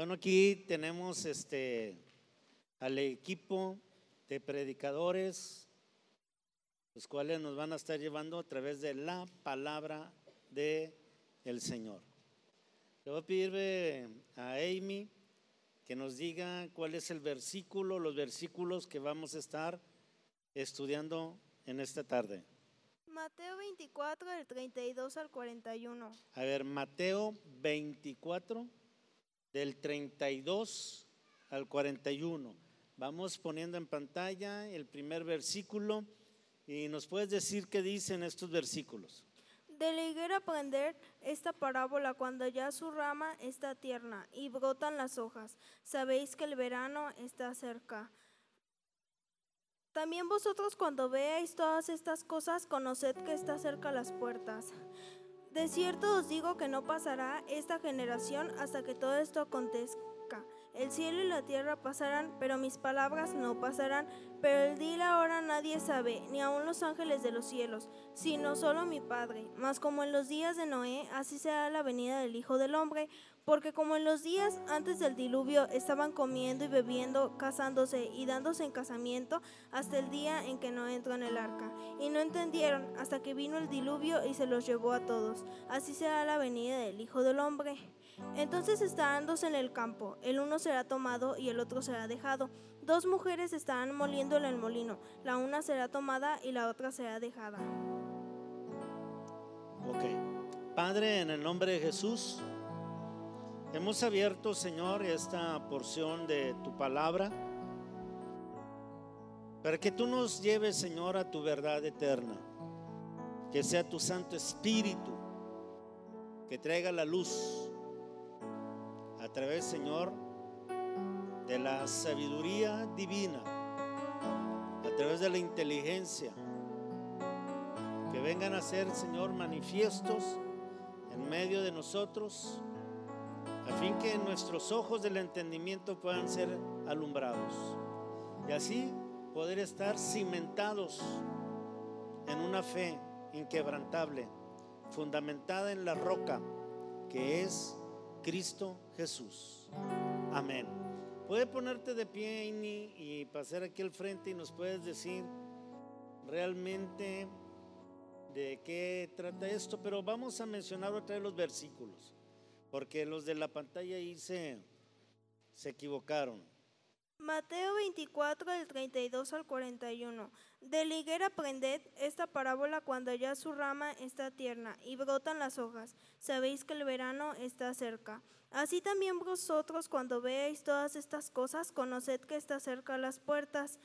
Bueno, aquí tenemos este al equipo de predicadores, los cuales nos van a estar llevando a través de la palabra de el Señor. Le voy a pedir eh, a Amy que nos diga cuál es el versículo, los versículos que vamos a estar estudiando en esta tarde. Mateo 24, del 32 al 41. A ver, Mateo 24, del 32 al 41. Vamos poniendo en pantalla el primer versículo y nos puedes decir qué dicen estos versículos. De la higuera aprender esta parábola cuando ya su rama está tierna y brotan las hojas. Sabéis que el verano está cerca. También vosotros cuando veáis todas estas cosas, conoced que está cerca las puertas. De cierto os digo que no pasará esta generación hasta que todo esto acontezca. El cielo y la tierra pasarán, pero mis palabras no pasarán. Pero el día y la hora nadie sabe, ni aun los ángeles de los cielos, sino solo mi Padre. Mas como en los días de Noé, así será la venida del Hijo del Hombre. Porque como en los días antes del diluvio estaban comiendo y bebiendo, casándose y dándose en casamiento, hasta el día en que no entró en el arca. Y no entendieron hasta que vino el diluvio y se los llevó a todos. Así será la venida del Hijo del Hombre. Entonces estarán dos en el campo, el uno será tomado y el otro será dejado. Dos mujeres estarán moliendo en el molino, la una será tomada y la otra será dejada. Ok. Padre, en el nombre de Jesús, hemos abierto, Señor, esta porción de tu palabra para que tú nos lleves, Señor, a tu verdad eterna. Que sea tu Santo Espíritu que traiga la luz a través, Señor, de la sabiduría divina, a través de la inteligencia, que vengan a ser, Señor, manifiestos en medio de nosotros, a fin que nuestros ojos del entendimiento puedan ser alumbrados y así poder estar cimentados en una fe inquebrantable, fundamentada en la roca que es Cristo Jesús. Amén. Puede ponerte de pie, y pasar aquí al frente y nos puedes decir realmente de qué trata esto, pero vamos a mencionar otra vez los versículos, porque los de la pantalla ahí se, se equivocaron. Mateo 24, del 32 al 41. De la higuera aprended esta parábola cuando ya su rama está tierna y brotan las hojas. Sabéis que el verano está cerca. Así también vosotros cuando veáis todas estas cosas, conoced que está cerca las puertas.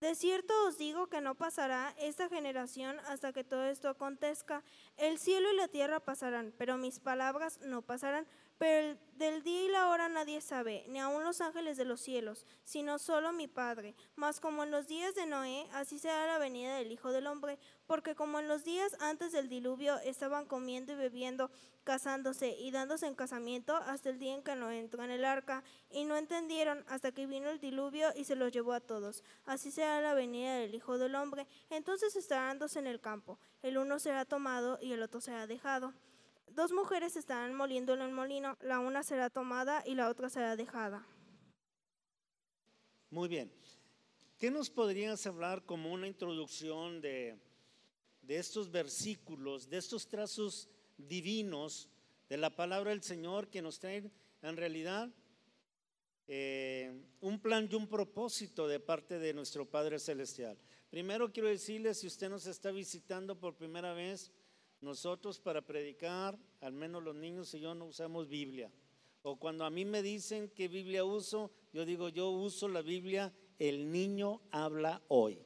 De cierto os digo que no pasará esta generación hasta que todo esto acontezca. El cielo y la tierra pasarán, pero mis palabras no pasarán. Pero del día y la hora nadie sabe, ni aun los ángeles de los cielos, sino solo mi Padre. Mas como en los días de Noé, así será la venida del Hijo del Hombre, porque como en los días antes del diluvio estaban comiendo y bebiendo, casándose y dándose en casamiento hasta el día en que no entró en el arca, y no entendieron hasta que vino el diluvio y se los llevó a todos. Así será la venida del Hijo del Hombre. Entonces estarán dos en el campo, el uno será tomado y el otro será dejado. Dos mujeres estarán moliendo en el molino, la una será tomada y la otra será dejada. Muy bien. ¿Qué nos podrías hablar como una introducción de, de estos versículos, de estos trazos divinos de la palabra del Señor que nos traen en realidad eh, un plan y un propósito de parte de nuestro Padre Celestial? Primero quiero decirle, si usted nos está visitando por primera vez, nosotros para predicar, al menos los niños y yo no usamos Biblia. O cuando a mí me dicen qué Biblia uso, yo digo, yo uso la Biblia, el niño habla hoy.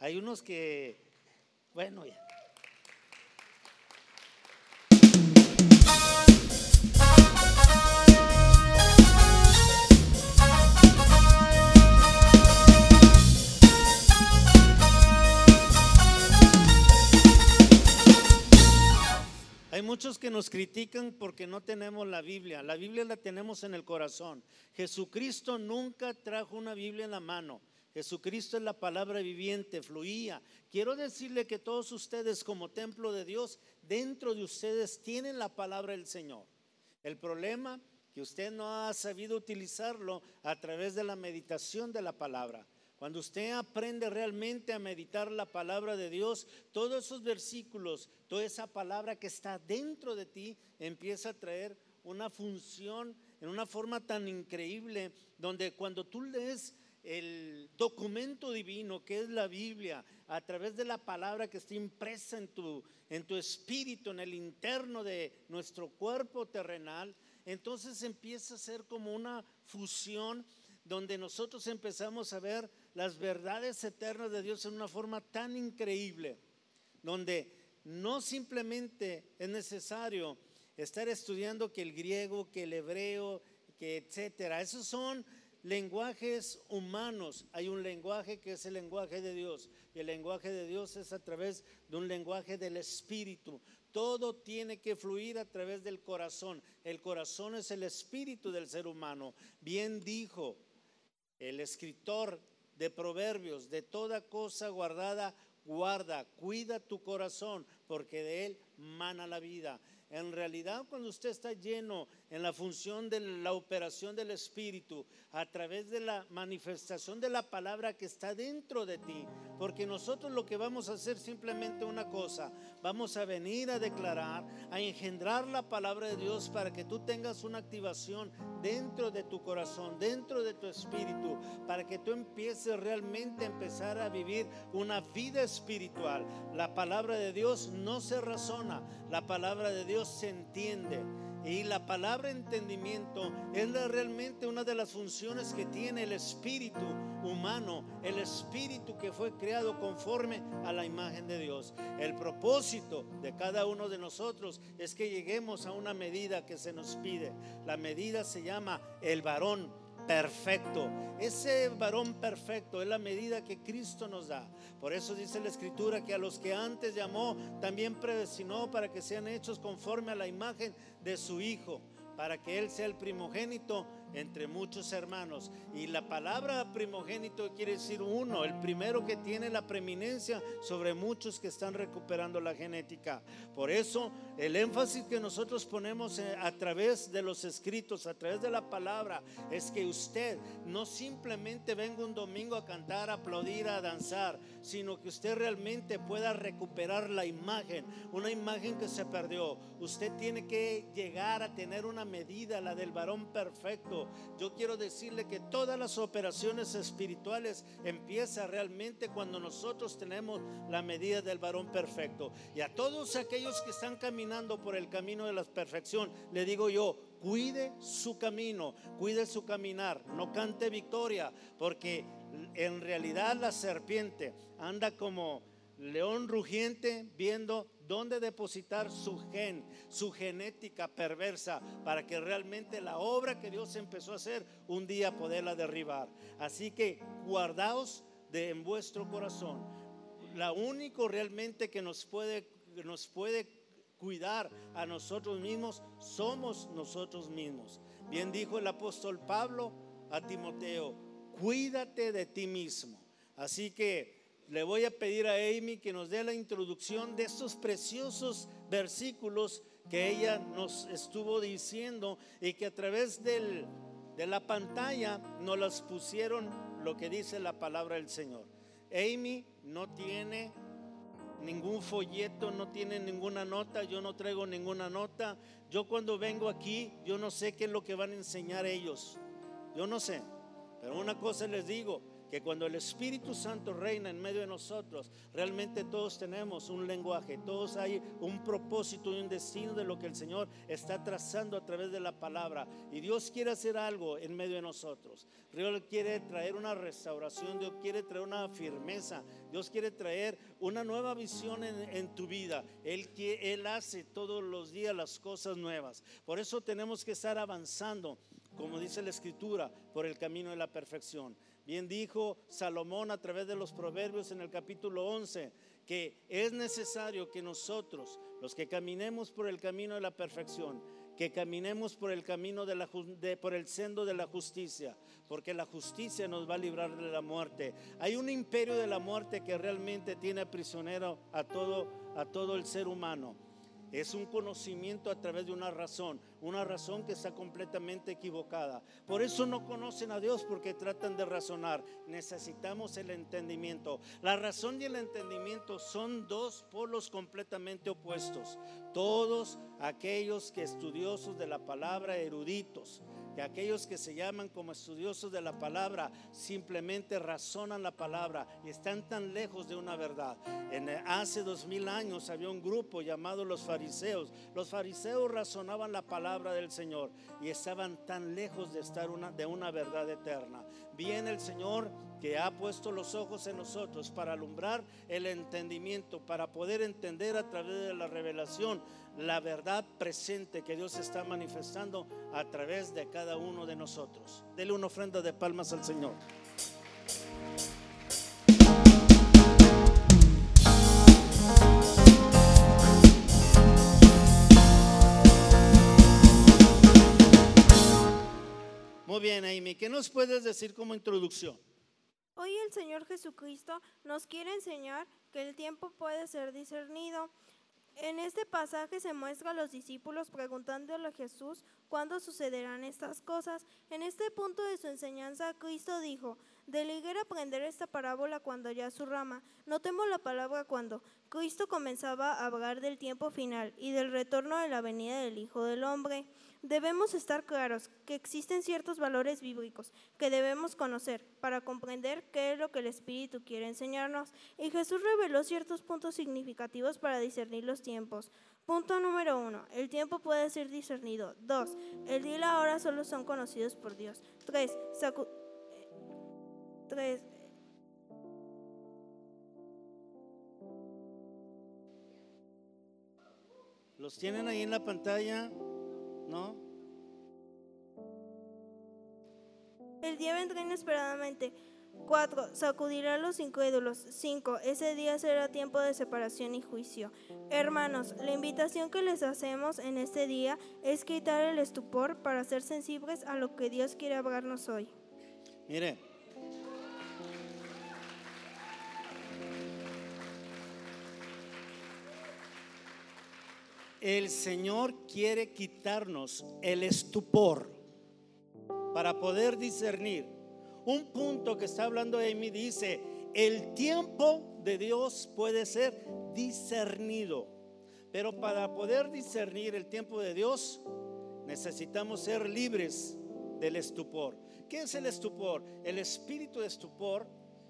Hay unos que, bueno, ya. Muchos que nos critican porque no tenemos la Biblia. La Biblia la tenemos en el corazón. Jesucristo nunca trajo una Biblia en la mano. Jesucristo es la palabra viviente, fluía. Quiero decirle que todos ustedes como templo de Dios, dentro de ustedes tienen la palabra del Señor. El problema que usted no ha sabido utilizarlo a través de la meditación de la palabra. Cuando usted aprende realmente a meditar la palabra de Dios, todos esos versículos, toda esa palabra que está dentro de ti empieza a traer una función en una forma tan increíble, donde cuando tú lees el documento divino que es la Biblia, a través de la palabra que está impresa en tu, en tu espíritu, en el interno de nuestro cuerpo terrenal, entonces empieza a ser como una fusión donde nosotros empezamos a ver las verdades eternas de Dios en una forma tan increíble, donde no simplemente es necesario estar estudiando que el griego, que el hebreo, que etcétera. Esos son lenguajes humanos. Hay un lenguaje que es el lenguaje de Dios. Y el lenguaje de Dios es a través de un lenguaje del Espíritu. Todo tiene que fluir a través del corazón. El corazón es el espíritu del ser humano. Bien dijo el escritor de Proverbios, de toda cosa guardada, guarda, cuida tu corazón, porque de él mana la vida. En realidad, cuando usted está lleno en la función de la operación del Espíritu, a través de la manifestación de la palabra que está dentro de ti, porque nosotros lo que vamos a hacer simplemente una cosa, vamos a venir a declarar, a engendrar la palabra de Dios para que tú tengas una activación dentro de tu corazón, dentro de tu espíritu, para que tú empieces realmente a empezar a vivir una vida espiritual. La palabra de Dios no se razona, la palabra de Dios se entiende. Y la palabra entendimiento es realmente una de las funciones que tiene el espíritu humano, el espíritu que fue creado conforme a la imagen de Dios. El propósito de cada uno de nosotros es que lleguemos a una medida que se nos pide. La medida se llama el varón perfecto. Ese varón perfecto es la medida que Cristo nos da. Por eso dice la Escritura que a los que antes llamó, también predestinó para que sean hechos conforme a la imagen de su Hijo, para que Él sea el primogénito entre muchos hermanos. Y la palabra primogénito quiere decir uno, el primero que tiene la preeminencia sobre muchos que están recuperando la genética. Por eso el énfasis que nosotros ponemos eh, a través de los escritos, a través de la palabra, es que usted no simplemente venga un domingo a cantar, a aplaudir, a danzar, sino que usted realmente pueda recuperar la imagen, una imagen que se perdió. Usted tiene que llegar a tener una medida, la del varón perfecto yo quiero decirle que todas las operaciones espirituales empiezan realmente cuando nosotros tenemos la medida del varón perfecto. Y a todos aquellos que están caminando por el camino de la perfección, le digo yo, cuide su camino, cuide su caminar, no cante victoria, porque en realidad la serpiente anda como león rugiente viendo dónde depositar su gen, su genética perversa, para que realmente la obra que Dios empezó a hacer un día poderla derribar. Así que guardaos de en vuestro corazón. La único realmente que nos puede, nos puede cuidar a nosotros mismos somos nosotros mismos. Bien dijo el apóstol Pablo a Timoteo, cuídate de ti mismo. Así que le voy a pedir a Amy que nos dé la introducción de estos preciosos versículos que ella nos estuvo diciendo y que a través de la pantalla nos las pusieron lo que dice la palabra del Señor. Amy no tiene ningún folleto, no tiene ninguna nota, yo no traigo ninguna nota. Yo cuando vengo aquí, yo no sé qué es lo que van a enseñar ellos. Yo no sé. Pero una cosa les digo, que cuando el Espíritu Santo reina en medio de nosotros, realmente todos tenemos un lenguaje, todos hay un propósito y un destino de lo que el Señor está trazando a través de la palabra. Y Dios quiere hacer algo en medio de nosotros. Dios quiere traer una restauración, Dios quiere traer una firmeza, Dios quiere traer una nueva visión en, tu vida. Él, hace todos los días las cosas nuevas. Por eso tenemos que estar avanzando, como dice la Escritura, por el camino de la perfección. Bien dijo Salomón a través de los proverbios en el capítulo 11 que es necesario que nosotros, los que caminemos por el camino de la perfección, que caminemos por el camino de la por el sendo de la justicia, porque la justicia nos va a librar de la muerte. Hay un imperio de la muerte que realmente tiene prisionero a todo a todo el ser humano. Es un conocimiento a través de una razón, una razón que está completamente equivocada. Por eso no conocen a Dios porque tratan de razonar. Necesitamos el entendimiento. La razón y el entendimiento son dos polos completamente opuestos. Todos aquellos que estudiosos de la palabra, eruditos, que aquellos que se llaman como estudiosos de la palabra simplemente razonan la palabra y están tan lejos de una verdad. En, hace dos mil años había un grupo llamado los fariseos. Los fariseos razonaban la palabra del Señor y estaban tan lejos de estar una, de una verdad eterna. Viene el Señor que ha puesto los ojos en nosotros para alumbrar el entendimiento, para poder entender a través de la revelación la verdad presente que Dios está manifestando a través de cada uno de nosotros. Dele una ofrenda de palmas al Señor. Muy bien, Amy, ¿qué nos puedes decir como introducción? Hoy el Señor Jesucristo nos quiere enseñar que el tiempo puede ser discernido en este pasaje se muestra a los discípulos preguntándole a Jesús cuándo sucederán estas cosas. En este punto de su enseñanza, Cristo dijo, de liguera aprender esta parábola cuando ya su rama. Notemos la palabra cuando. Cristo comenzaba a hablar del tiempo final y del retorno de la venida del Hijo del Hombre. Debemos estar claros que existen ciertos valores bíblicos que debemos conocer para comprender qué es lo que el Espíritu quiere enseñarnos. Y Jesús reveló ciertos puntos significativos para discernir los tiempos. Punto número uno, el tiempo puede ser discernido. Dos, el día y la hora solo son conocidos por Dios. Tres, tres ¿Los tienen ahí en la pantalla? ¿No? El día vendrá inesperadamente. 4. Sacudirá a los incrédulos. 5. Ese día será tiempo de separación y juicio. Hermanos, la invitación que les hacemos en este día es quitar el estupor para ser sensibles a lo que Dios quiere hablarnos hoy. Mire. El Señor quiere quitarnos el estupor para poder discernir. Un punto que está hablando Amy dice, el tiempo de Dios puede ser discernido. Pero para poder discernir el tiempo de Dios, necesitamos ser libres del estupor. ¿Qué es el estupor? El espíritu de estupor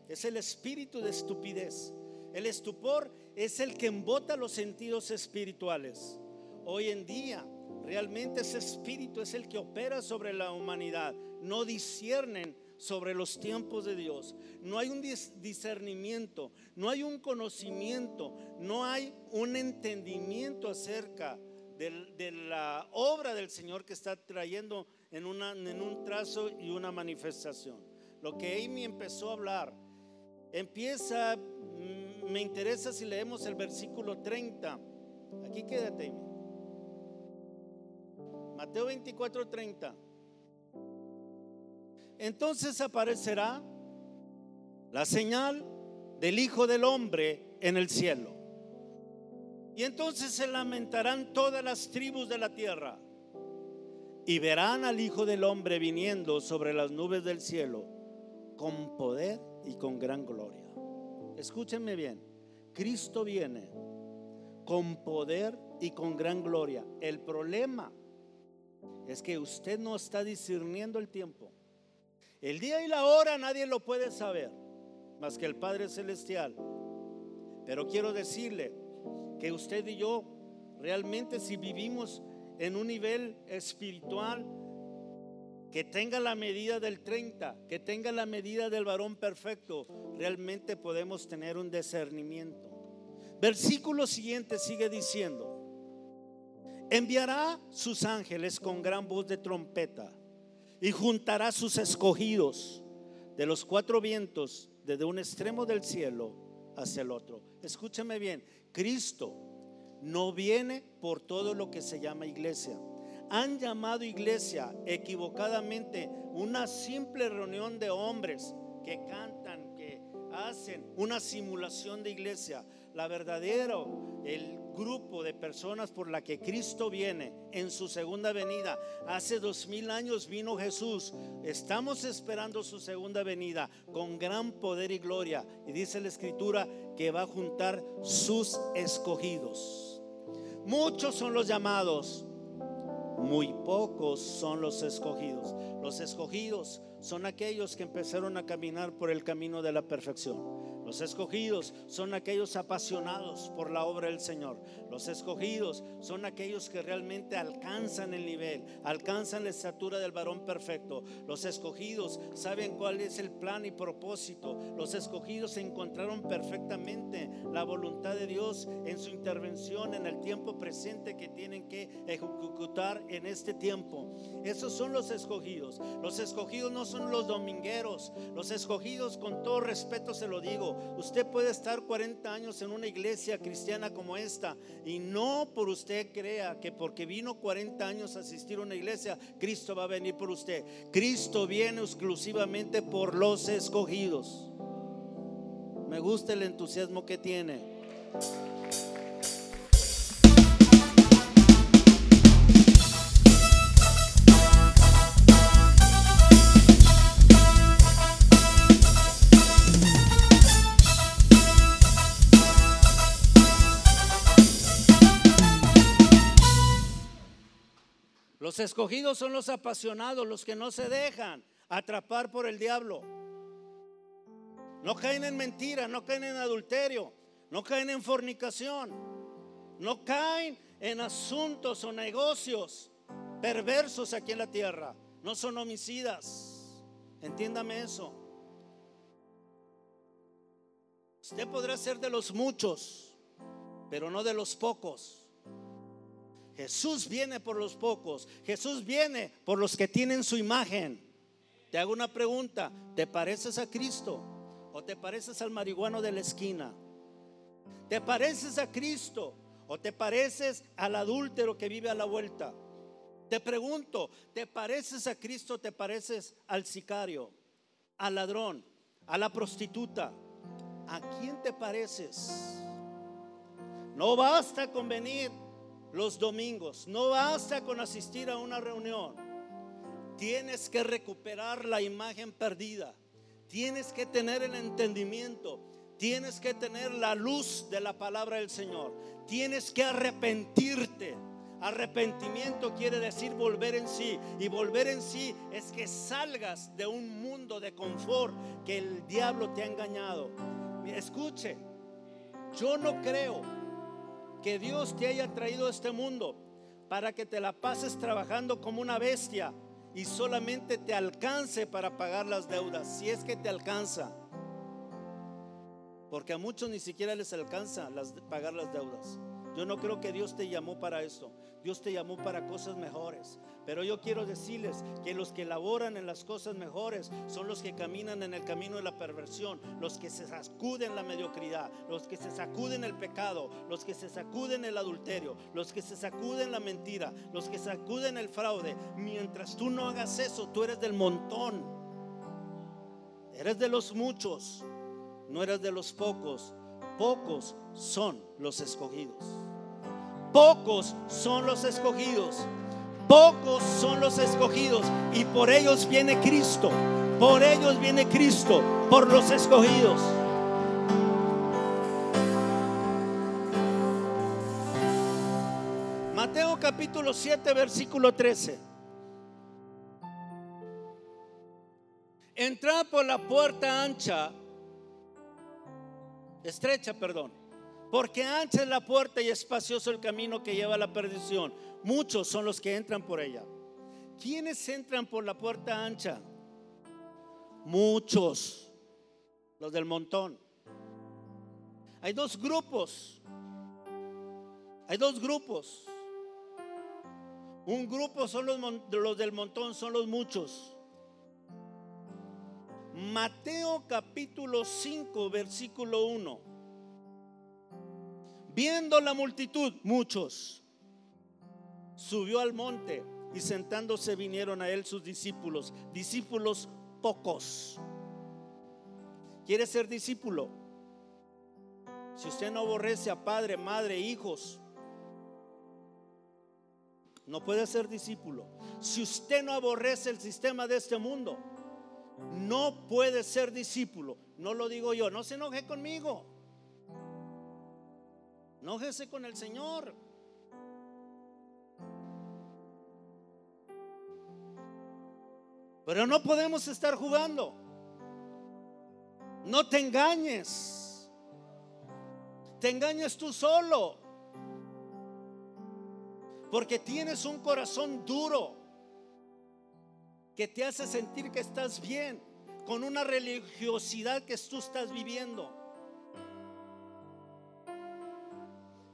es el espíritu de estupidez. El estupor es el que embota los sentidos espirituales. Hoy en día, realmente ese espíritu es el que opera sobre la humanidad. No disciernen sobre los tiempos de Dios. No hay un discernimiento, no hay un conocimiento, no hay un entendimiento acerca de, la obra del Señor que está trayendo en, en un trazo y una manifestación. Lo que Amy empezó a hablar, empieza, mm, me interesa si leemos el versículo 30. Aquí quédate. Mateo 24, 30. Entonces aparecerá la señal del Hijo del Hombre en el cielo. Y entonces se lamentarán todas las tribus de la tierra y verán al Hijo del Hombre viniendo sobre las nubes del cielo con poder y con gran gloria. Escúchenme bien, Cristo viene con poder y con gran gloria. El problema es que usted no está discerniendo el tiempo. El día y la hora nadie lo puede saber, más que el Padre Celestial. Pero quiero decirle que usted y yo realmente si vivimos en un nivel espiritual que tenga la medida del 30, que tenga la medida del varón perfecto, realmente podemos tener un discernimiento. Versículo siguiente sigue diciendo, enviará sus ángeles con gran voz de trompeta y juntará sus escogidos de los cuatro vientos, desde un extremo del cielo hacia el otro. Escúchame bien, Cristo no viene por todo lo que se llama iglesia. Han llamado iglesia equivocadamente una simple reunión de hombres que cantan, que hacen una simulación de iglesia. la verdadera, el grupo de personas por la que Cristo viene en su segunda venida. Hace dos mil años vino Jesús. Estamos esperando su segunda venida con gran poder y gloria. Y dice la escritura que va a juntar sus escogidos. Muchos son los llamados, muy pocos son los escogidos. Los escogidos son aquellos que empezaron a caminar por el camino de la perfección. Los escogidos son aquellos apasionados por la obra del Señor. Los escogidos son aquellos que realmente alcanzan el nivel, alcanzan la estatura del varón perfecto. Los escogidos saben cuál es el plan y propósito. Los escogidos encontraron perfectamente la voluntad de Dios en su intervención en el tiempo presente que tienen que ejecutar en este tiempo. Esos son los escogidos. Los escogidos no son los domingueros. Los escogidos, con todo respeto se lo digo, usted puede estar 40 años en una iglesia cristiana como esta y no por usted crea que porque vino 40 años a asistir a una iglesia, Cristo va a venir por usted. Cristo viene exclusivamente por los escogidos. Me gusta el entusiasmo que tiene. Los escogidos son los apasionados, los que no se dejan atrapar por el diablo. No caen en mentira, no caen en adulterio, no caen en fornicación, no caen en asuntos o negocios perversos aquí en la tierra. No son homicidas. Entiéndame eso. Usted podrá ser de los muchos, pero no de los pocos. Jesús viene por los pocos. Jesús viene por los que tienen su imagen. Te hago una pregunta. ¿Te pareces a Cristo o te pareces al marihuano de la esquina? ¿Te pareces a Cristo o te pareces al adúltero que vive a la vuelta? Te pregunto, ¿te pareces a Cristo o te pareces al sicario, al ladrón, a la prostituta? ¿A quién te pareces? No basta con venir los domingos. No basta con asistir a una reunión. Tienes que recuperar la imagen perdida. Tienes que tener el entendimiento. Tienes que tener la luz de la palabra del Señor. Tienes que arrepentirte. Arrepentimiento quiere decir volver en sí. Y volver en sí es que salgas de un mundo de confort que el diablo te ha engañado. Escuche, yo no creo que Dios te haya traído a este mundo para que te la pases trabajando como una bestia y solamente te alcance para pagar las deudas, si es que te alcanza. Porque a muchos ni siquiera les alcanza las, pagar las deudas. Yo no creo que Dios te llamó para esto. Dios te llamó para cosas mejores. Pero yo quiero decirles que los que laboran en las cosas mejores son los que caminan en el camino de la perversión, los que se sacuden la mediocridad, los que se sacuden el pecado, los que se sacuden el adulterio, los que se sacuden la mentira, los que sacuden el fraude. Mientras tú no hagas eso, tú eres del montón. Eres de los muchos, no eres de los pocos. Pocos son los escogidos. Pocos son los escogidos. Pocos son los escogidos. Y por ellos viene Cristo. Por ellos viene Cristo. Por los escogidos. Mateo capítulo 7, versículo 13. Entrad por la puerta ancha, estrecha, perdón porque ancha es la puerta y espacioso el camino que lleva a la perdición. Muchos son los que entran por ella. ¿Quiénes entran por la puerta ancha? Muchos. Los del montón. Hay dos grupos. Hay dos grupos. Un grupo son los, los del montón, son los muchos. Mateo capítulo 5, versículo 1. Viendo la multitud, muchos, subió al monte y sentándose vinieron a él sus discípulos, discípulos pocos. ¿Quieres ser discípulo? si usted no aborrece a padre, madre, hijos, no puede ser discípulo. Si usted no aborrece el sistema de este mundo, no puede ser discípulo. No lo digo yo, no se enoje conmigo. Enójese con el Señor. Pero no podemos estar jugando. No te engañes. Te engañes tú solo. Porque tienes un corazón duro que te hace sentir que estás bien con una religiosidad que tú estás viviendo.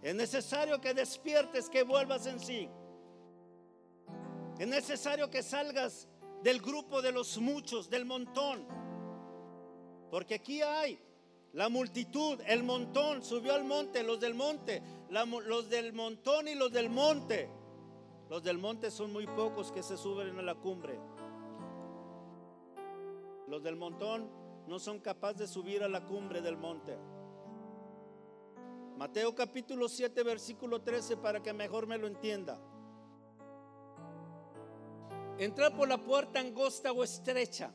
Es necesario que despiertes, que vuelvas en sí. Es necesario que salgas del grupo de los muchos, del montón. Porque aquí hay la multitud, el montón, subió al monte, los del monte, los del montón y los del monte. Los del monte son muy pocos que se suben a la cumbre. Los del montón no son capaces de subir a la cumbre del monte. Mateo capítulo 7, versículo 13, para que mejor me lo entienda. Entrar por la puerta angosta o estrecha,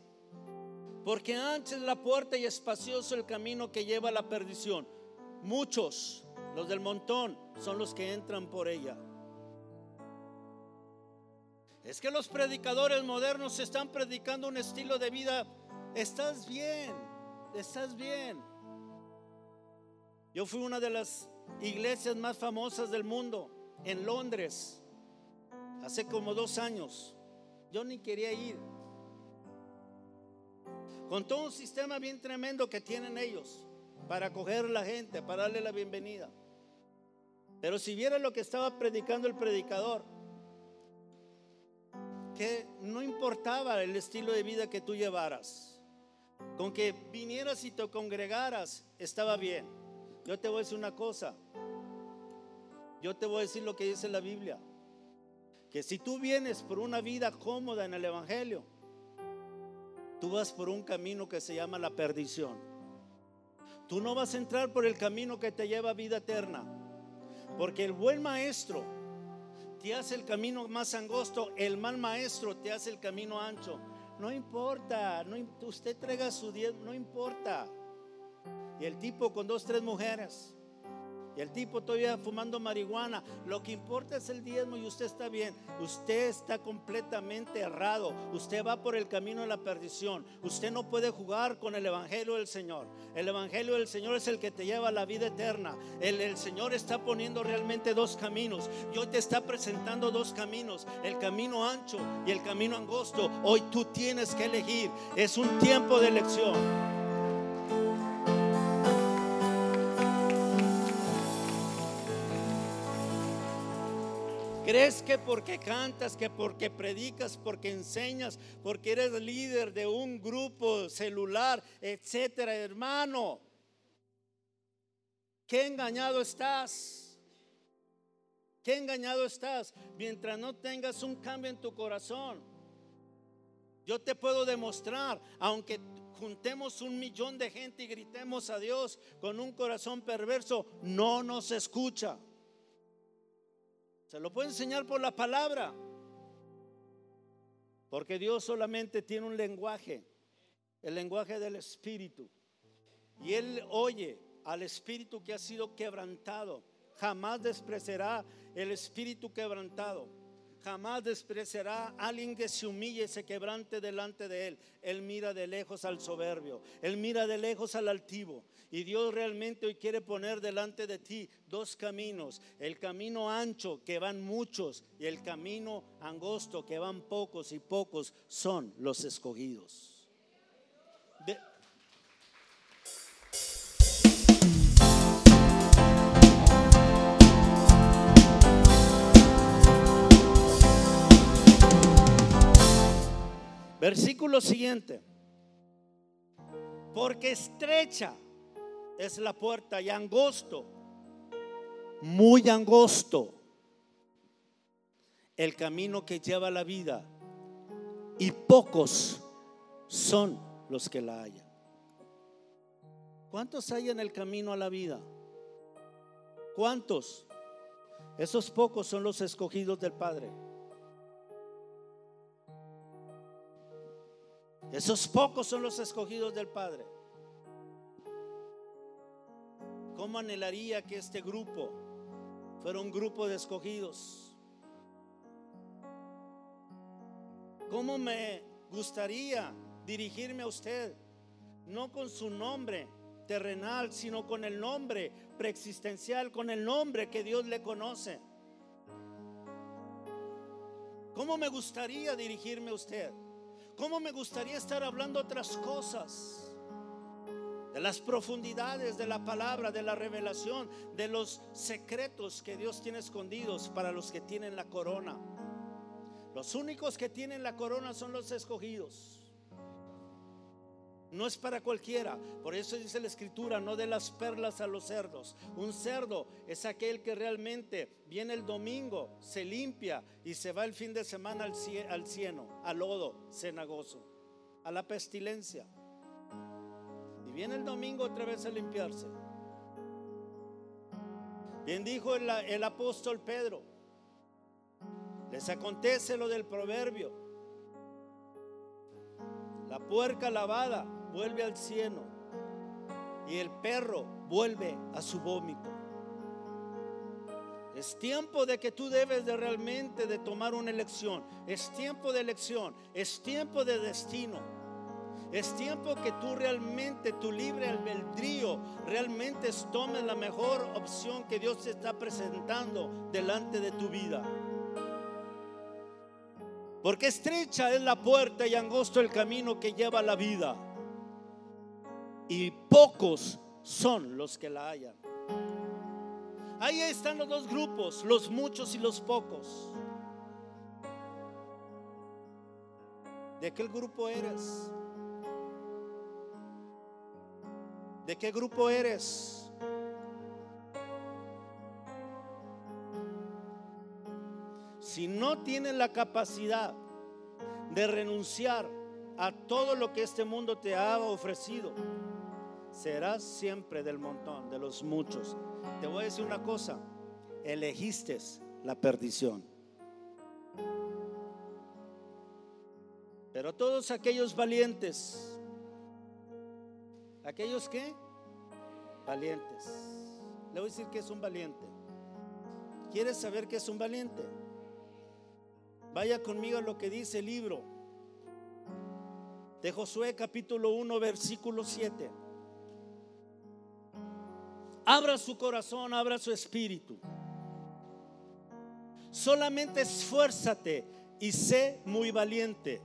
porque ancha es la puerta y espacioso el camino que lleva a la perdición. Muchos, los del montón, son los que entran por ella. Es que los predicadores modernos están predicando un estilo de vida. Estás bien, estás bien. Yo fui una de las iglesias más famosas del mundo en Londres hace como dos años. Yo ni quería ir. Con todo un sistema bien tremendo que tienen ellos para acoger a la gente, para darle la bienvenida. Pero si viera lo que estaba predicando el predicador, que no importaba el estilo de vida que tú llevaras, con que vinieras y te congregaras, estaba bien. Yo te voy a decir una cosa. Yo te voy a decir lo que dice la Biblia. Que si tú vienes por una vida cómoda en el Evangelio, tú vas por un camino que se llama la perdición. Tú no vas a entrar por el camino que te lleva a vida eterna. Porque el buen maestro te hace el camino más angosto, el mal maestro te hace el camino ancho. No importa, no, usted traiga su diez, no importa. Y el tipo con dos, tres mujeres. Y el tipo todavía fumando marihuana. Lo que importa es el diezmo y usted está bien. Usted está completamente errado. Usted va por el camino de la perdición. Usted no puede jugar con el Evangelio del Señor. El Evangelio del Señor es el que te lleva a la vida eterna. El, Señor está poniendo realmente dos caminos. Y te está presentando dos caminos. El camino ancho y el camino angosto. Hoy tú tienes que elegir. Es un tiempo de elección. ¿Crees que porque cantas, que porque predicas, porque enseñas, porque eres líder de un grupo celular, etcétera, hermano? ¿Qué engañado estás? ¿Qué engañado estás? Mientras no tengas un cambio en tu corazón. Yo te puedo demostrar, aunque juntemos un millón de gente y gritemos a Dios con un corazón perverso, no nos escucha. Se lo puedo enseñar por la palabra. Porque Dios solamente tiene un lenguaje, el lenguaje del Espíritu. Y Él oye al Espíritu que ha sido quebrantado. Jamás despreciará el Espíritu quebrantado. Jamás despreciará a alguien que se humille y se quebrante delante de él. Él mira de lejos al soberbio, él mira de lejos al altivo. Y Dios realmente hoy quiere poner delante de ti dos caminos. El camino ancho que van muchos y el camino angosto que van pocos y pocos son los escogidos. Versículo siguiente. Porque estrecha es la puerta y angosto, muy angosto, el camino que lleva la vida y pocos son los que la hallan. ¿Cuántos hay en el camino a la vida? ¿Cuántos? Esos pocos son los escogidos del Padre. Esos pocos son los escogidos del Padre. ¿Cómo anhelaría que este grupo fuera un grupo de escogidos? ¿Cómo me gustaría dirigirme a usted? No con su nombre terrenal, sino con el nombre preexistencial, con el nombre que Dios le conoce. ¿Cómo me gustaría dirigirme a usted? ¿Cómo me gustaría estar hablando otras cosas? De las profundidades de la palabra, de la revelación, de los secretos que Dios tiene escondidos para los que tienen la corona. Los únicos que tienen la corona son los escogidos. No es para cualquiera. Por eso dice la escritura, no de las perlas a los cerdos. Un cerdo es aquel que realmente viene el domingo, se limpia y se va el fin de semana al, al cieno, al lodo cenagoso, a la pestilencia. Y viene el domingo otra vez a limpiarse. Bien dijo el, el apóstol Pedro, les acontece lo del proverbio. La puerca lavada vuelve al cielo y el perro vuelve a su vómito. Es tiempo de que tú debes de realmente de tomar una elección. Es tiempo de elección, es tiempo de destino. Es tiempo que tú realmente, tu libre albedrío, realmente tomes la mejor opción que Dios te está presentando delante de tu vida. Porque estrecha es la puerta y angosto el camino que lleva la vida y pocos son los que la hayan. Ahí están los dos grupos, los muchos y los pocos. ¿De qué grupo eres? ¿De qué grupo eres? Si no tienes la capacidad de renunciar a todo lo que este mundo te ha ofrecido, serás siempre del montón, de los muchos. Te voy a decir una cosa, elegiste la perdición. Pero todos aquellos valientes, aquellos que valientes. Le voy a decir que es un valiente. ¿Quieres saber qué es un valiente? Vaya conmigo a lo que dice el libro de Josué capítulo 1 versículo 7. Abra su corazón, abra su espíritu. Solamente esfuérzate y sé muy valiente.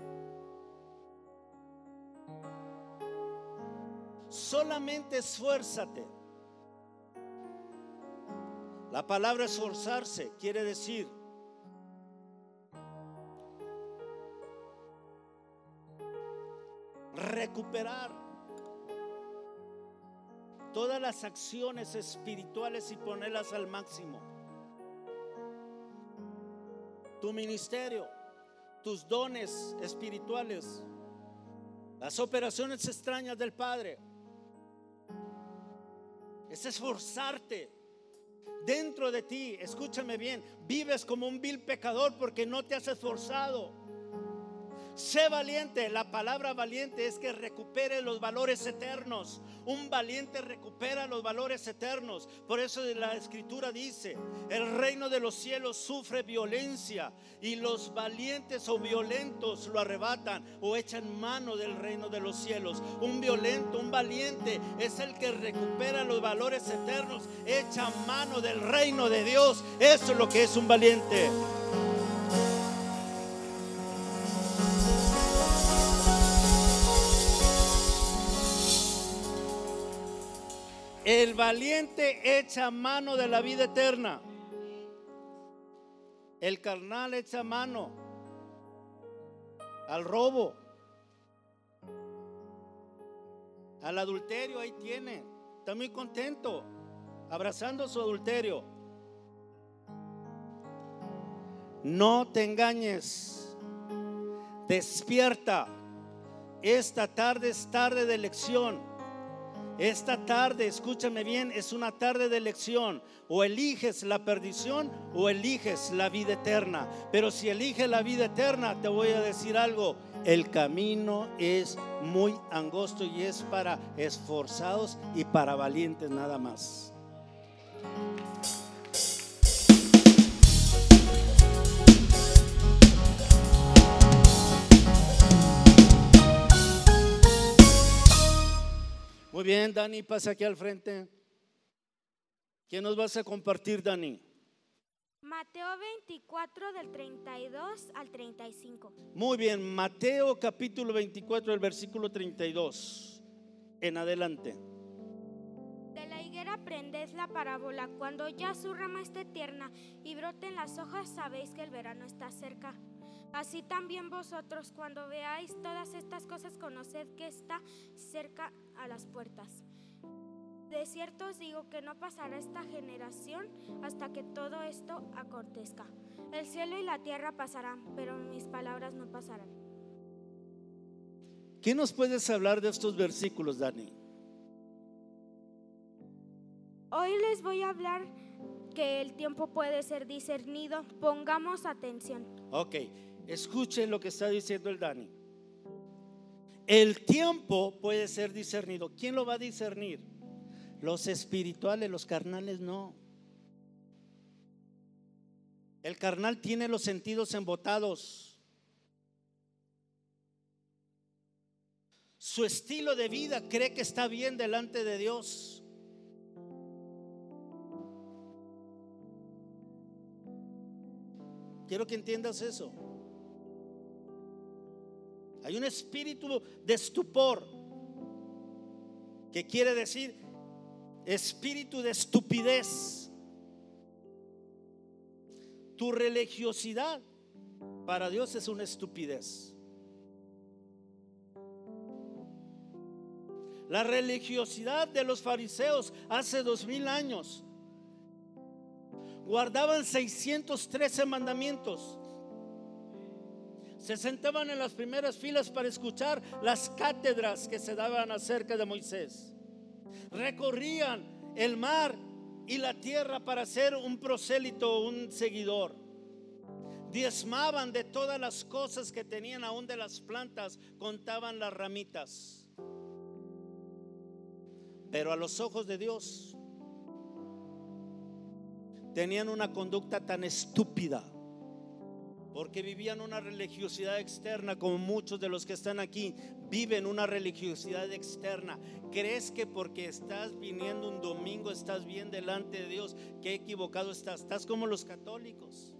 Solamente esfuérzate. La palabra esforzarse quiere decir recuperar todas las acciones espirituales y ponerlas al máximo. Tu ministerio, tus dones espirituales, las operaciones extrañas del Padre. Es esforzarte dentro de ti. Escúchame bien, vives como un vil pecador porque no te has esforzado. Sé valiente. La palabra valiente es que recupere los valores eternos. Un valiente recupera los valores eternos. Por eso la escritura dice, el reino de los cielos sufre violencia y los valientes o violentos lo arrebatan o echan mano del reino de los cielos. Un violento, un valiente es el que recupera los valores eternos, echa mano del reino de Dios. Eso es lo que es un valiente. El valiente echa mano de la vida eterna. El carnal echa mano al robo, al adulterio. Ahí tiene. Está muy contento abrazando su adulterio. No te engañes. Despierta. Esta tarde es tarde de elección Esta tarde, escúchame bien, es una tarde de elección. O eliges la perdición o eliges la vida eterna. Pero si eliges la vida eterna, te voy a decir algo. El camino es muy angosto y es para esforzados y para valientes nada más. Muy bien, Dani, pasa aquí al frente. ¿Qué nos vas a compartir, Dani? Mateo 24 del 32 al 35. Muy bien, Mateo capítulo 24, el versículo 32. En adelante. De la higuera aprended la parábola. Cuando ya su rama esté tierna y broten las hojas, sabéis que el verano está cerca. Así también vosotros, cuando veáis todas estas cosas, conoced que está cerca a las puertas. De cierto os digo que no pasará esta generación hasta que todo esto acontezca. El cielo y la tierra pasarán, pero mis palabras no pasarán. ¿Qué nos puedes hablar de estos versículos, Dani? Hoy les voy a hablar que el tiempo puede ser discernido. Pongamos atención. Ok, escuchen lo que está diciendo el Dani. El tiempo puede ser discernido. ¿Quién lo va a discernir? Los espirituales, los carnales no. El carnal tiene los sentidos embotados. Su estilo de vida cree que está bien delante de Dios. Quiero que entiendas eso. Hay un espíritu de estupor, que quiere decir espíritu de estupidez. Tu religiosidad para Dios es una estupidez. La religiosidad de los fariseos hace dos mil años guardaban 613 mandamientos. Se sentaban en las primeras filas para escuchar las cátedras que se daban acerca de Moisés. Recorrían el mar y la tierra para ser un prosélito, un seguidor. Diezmaban de todas las cosas que tenían aún de las plantas, contaban las ramitas. Pero a los ojos de Dios tenían una conducta tan estúpida porque vivían una religiosidad externa como muchos de los que están aquí viven una religiosidad externa. ¿Crees que porque estás viniendo un domingo estás bien delante de Dios? Qué equivocado estás. Estás como los católicos.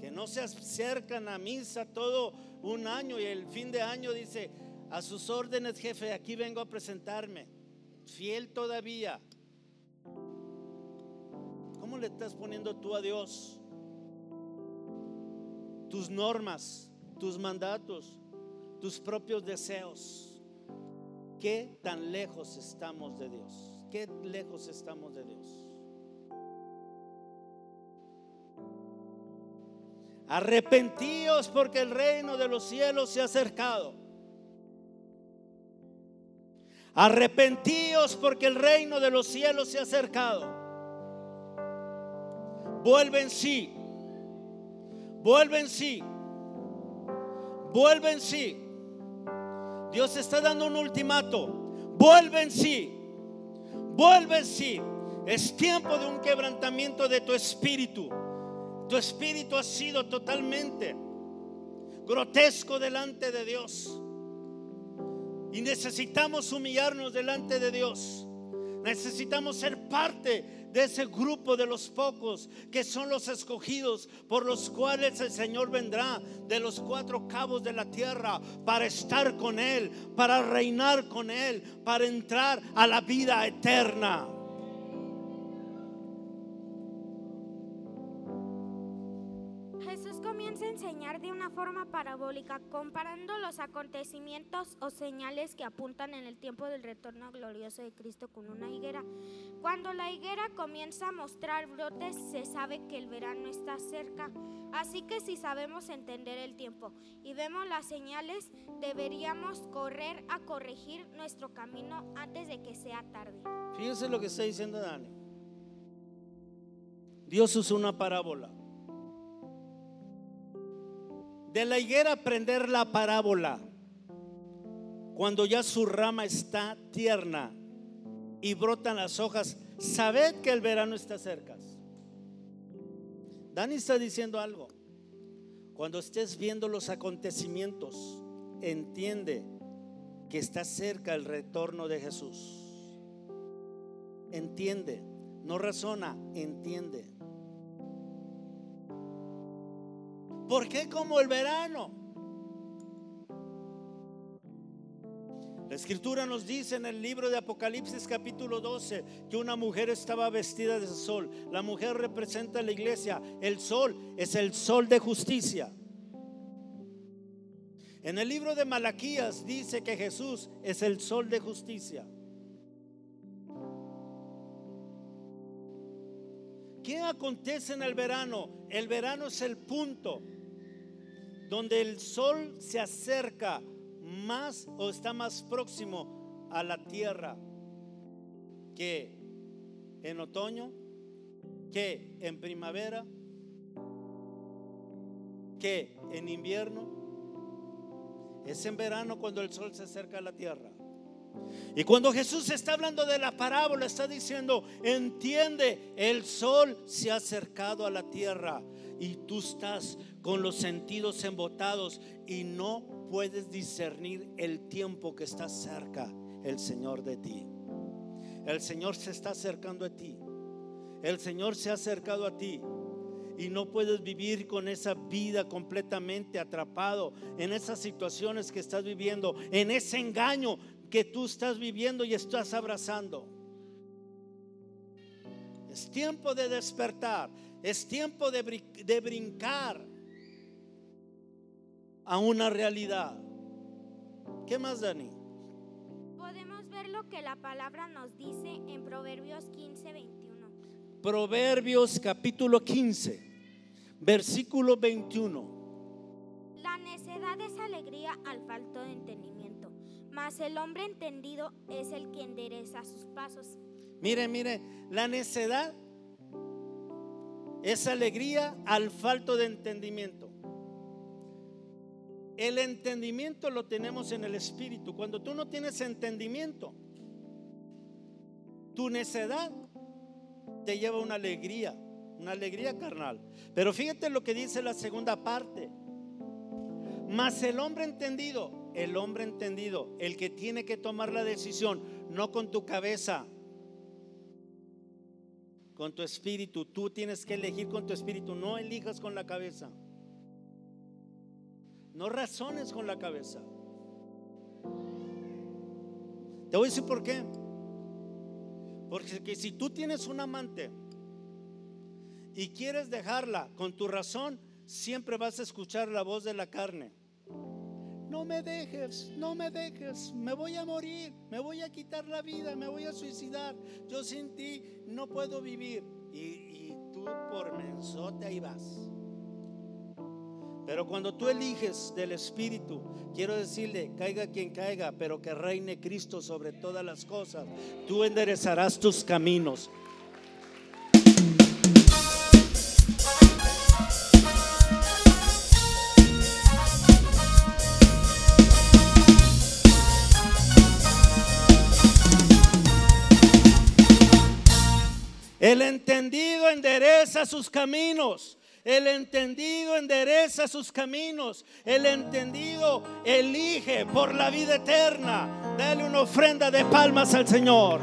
Que no se acercan a misa todo un año y el fin de año dice, a sus órdenes jefe, aquí vengo a presentarme. Fiel todavía. ¿Cómo le estás poniendo tú a Dios? Tus normas, tus mandatos, tus propios deseos. ¿Qué tan lejos estamos de Dios? ¿Qué lejos estamos de Dios? Arrepentíos porque el reino de los cielos se ha acercado. Arrepentíos porque el reino de los cielos se ha acercado. Vuelven sí Vuelve en sí. Vuelve en sí. Dios está dando un ultimato. Vuelve en sí. Vuelve en sí. Es tiempo de un quebrantamiento de tu espíritu. Tu espíritu ha sido totalmente grotesco delante de Dios. Y necesitamos humillarnos delante de Dios. Necesitamos ser parte de ese grupo de los pocos que son los escogidos por los cuales el Señor vendrá de los cuatro cabos de la tierra para estar con Él, para reinar con Él, para entrar a la vida eterna. De una forma parabólica, comparando los acontecimientos o señales que apuntan en el tiempo del retorno glorioso de Cristo con una higuera. Cuando la higuera comienza a mostrar brotes, se sabe que el verano está cerca. Así que si sabemos entender el tiempo y vemos las señales, deberíamos correr a corregir nuestro camino antes de que sea tarde. Fíjense lo que está diciendo Dani. Dios usó una parábola. De la higuera aprender la parábola. Cuando ya su rama está tierna y brotan las hojas, sabed que el verano está cerca. Dani está diciendo algo. Cuando estés viendo los acontecimientos, entiende que está cerca el retorno de Jesús. Entiende, no razona, entiende. ¿Por qué como el verano? La escritura nos dice en el libro de Apocalipsis capítulo 12 que una mujer estaba vestida de sol. La mujer representa la iglesia. El sol es el sol de justicia. En el libro de Malaquías dice que Jesús es el sol de justicia. ¿Qué acontece en el verano? El verano es el punto donde el sol se acerca más o está más próximo a la tierra que en otoño, que en primavera, que en invierno. Es en verano cuando el sol se acerca a la tierra. Y cuando Jesús está hablando de la parábola, está diciendo, entiende, el sol se ha acercado a la tierra y tú estás con los sentidos embotados y no puedes discernir el tiempo que está cerca el Señor de ti. El Señor se está acercando a ti. El Señor se ha acercado a ti. Y no puedes vivir con esa vida completamente atrapado en esas situaciones que estás viviendo, en ese engaño que tú estás viviendo y estás abrazando. Es tiempo de despertar. Es tiempo de, de brincar a una realidad. ¿Qué más, Dani? Podemos ver lo que la palabra nos dice en Proverbios 15, 21. Proverbios capítulo 15, versículo 21. La necedad es alegría al falto de entendimiento, mas el hombre entendido es el que endereza sus pasos. Mire, mire, la necedad es alegría al falto de entendimiento. El entendimiento lo tenemos en el espíritu. Cuando tú no tienes entendimiento, tu necedad te lleva a una alegría, una alegría carnal. Pero fíjate lo que dice la segunda parte. Mas el hombre entendido, el hombre entendido, el que tiene que tomar la decisión, no con tu cabeza, con tu espíritu. Tú tienes que elegir con tu espíritu, no elijas con la cabeza. No razones con la cabeza. Te voy a decir por qué. Porque si tú tienes un amante y quieres dejarla con tu razón, siempre vas a escuchar la voz de la carne. No me dejes, no me dejes, me voy a morir, me voy a quitar la vida, me voy a suicidar. Yo sin ti no puedo vivir. Y, tú por mensote ahí vas. Pero cuando tú eliges del Espíritu, quiero decirle, caiga quien caiga, pero que reine Cristo sobre todas las cosas, tú enderezarás tus caminos. El entendido endereza sus caminos. El entendido endereza sus caminos. El entendido elige por la vida eterna. Dale una ofrenda de palmas al Señor.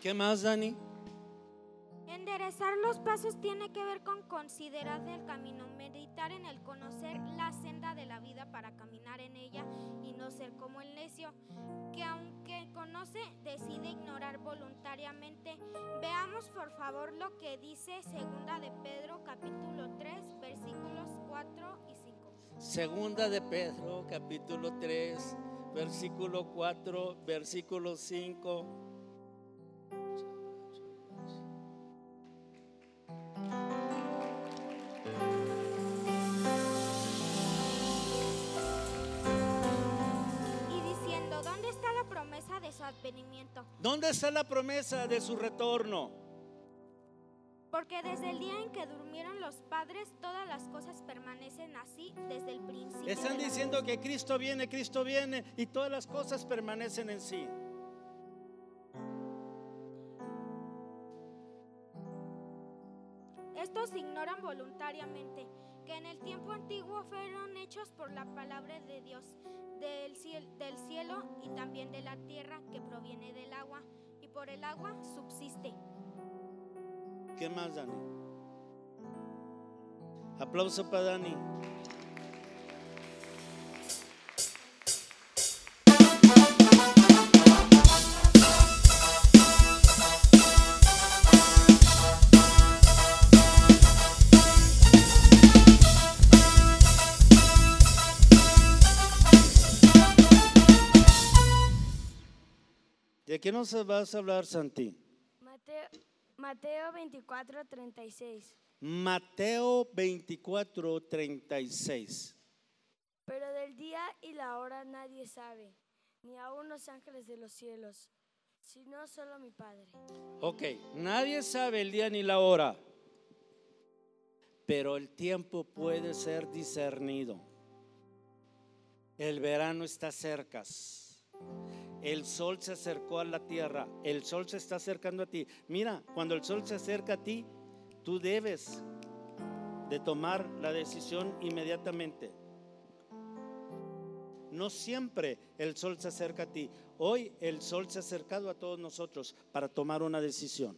¿Qué más, Dani? Enderezar los pasos tiene que ver con considerar el camino, meditar en el conocer la senda de la vida para caminar en ella y no ser como el necio, que aunque conoce, decide ignorar voluntariamente. Veamos por favor lo que dice segunda de Pedro capítulo 3 versículos 4 y 5. Segunda de Pedro, capítulo 3, versículo 4, versículo 5. De su advenimiento? ¿Dónde está la promesa de su retorno? Porque desde el día en que durmieron los padres, todas las cosas permanecen así desde el principio. Están diciendo que Cristo viene, Cristo viene y todas las cosas permanecen en sí. Estos ignoran voluntariamente que en el tiempo antiguo fueron hechos por la palabra de Dios del del cielo y también de la tierra que proviene del agua y por el agua subsiste. ¿Qué más, Dani? Aplauso para Dani. Qué nos vas a hablar, Santi? Mateo, Mateo 24, 36. Mateo 24, 36. Pero del día y la hora nadie sabe, ni aun los ángeles de los cielos, sino solo mi Padre. Ok, nadie sabe el día ni la hora, pero el tiempo puede ser discernido. El verano está cerca. El sol se acercó a la tierra. El sol se está acercando a ti. Mira, cuando el sol se acerca a ti, tú debes de tomar la decisión inmediatamente. No siempre el sol se acerca a ti. Hoy el sol se ha acercado a todos nosotros para tomar una decisión.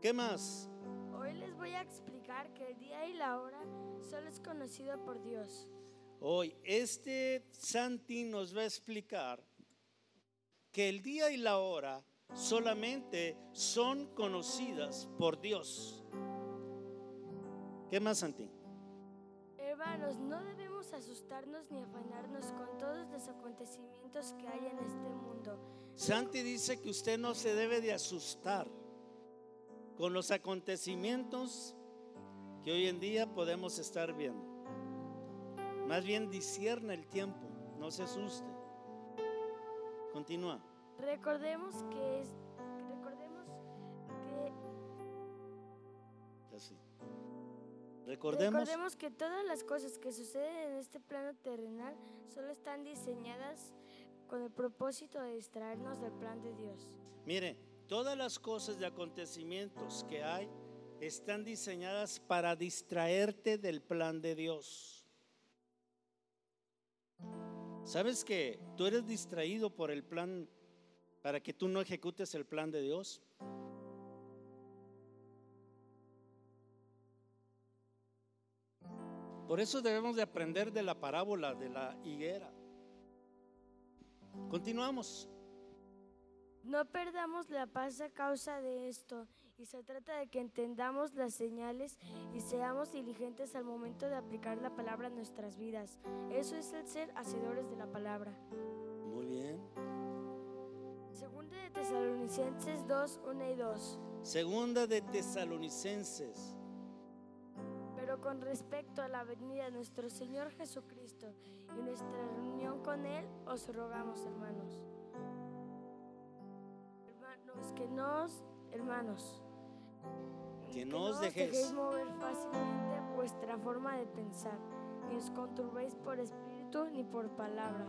¿Qué más? Hoy les voy a explicar que el día y la hora solo es conocido por Dios. Hoy este Santi nos va a explicar que el día y la hora solamente son conocidas por Dios. ¿Qué más, Santi? Hermanos, no debemos asustarnos ni afanarnos con todos los acontecimientos que hay en este mundo. Santi dice que usted no se debe de asustar con los acontecimientos que hoy en día podemos estar viendo. Más bien discierna el tiempo, no se asuste. Continúa. Recordemos que es, recordemos que Así. Recordemos, Recordemos que todas las cosas que suceden en este plano terrenal solo están diseñadas con el propósito de distraernos del plan de Dios. mire, todas las cosas de acontecimientos que hay están diseñadas para distraerte del plan de Dios. ¿Sabes que tú eres distraído por el plan para que tú no ejecutes el plan de Dios? Por eso debemos de aprender de la parábola de la higuera. Continuamos. No perdamos la paz a causa de esto, y se trata de que entendamos las señales y seamos diligentes al momento de aplicar la palabra a nuestras vidas. Eso es el ser hacedores de la palabra. Muy bien. Segunda de Tesalonicenses 2, 1 y 2. Segunda de Tesalonicenses. Pero con respecto a la venida de nuestro Señor Jesucristo y nuestra reunión con Él, os rogamos, hermanos. Hermanos, que nos, hermanos, Que no os dejéis. dejéis mover fácilmente vuestra forma de pensar, ni os conturbéis por espíritu, ni por palabra,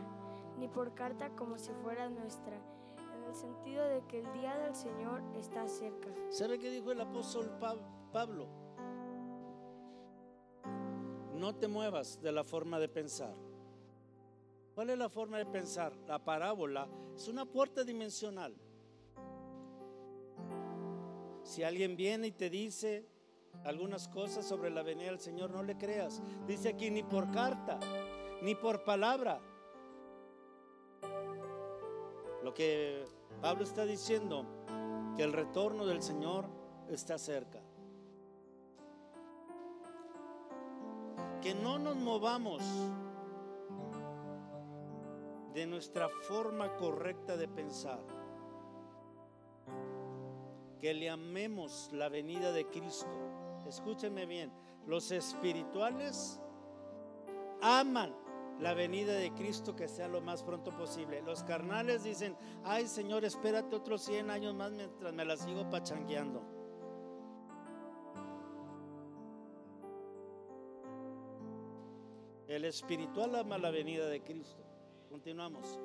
ni por carta como si fuera nuestra, en el sentido de que el día del Señor está cerca. ¿Sabe qué dijo el apóstol Pa- Pablo? No te muevas de la forma de pensar. ¿Cuál es la forma de pensar? La parábola es una puerta dimensional. Si alguien viene y te dice algunas cosas sobre la venida del Señor, no le creas. Dice aquí ni por carta, ni por palabra. Lo que Pablo está diciendo, que el retorno del Señor está cerca. Que no nos movamos de nuestra forma correcta de pensar. Que le amemos la venida de Cristo. Escúcheme bien, los espirituales aman la venida de Cristo que sea lo más pronto posible. Los carnales dicen, ay Señor, espérate otros 100 años más mientras me la sigo pachangueando. El espiritual ama la venida de Cristo. Continuamos.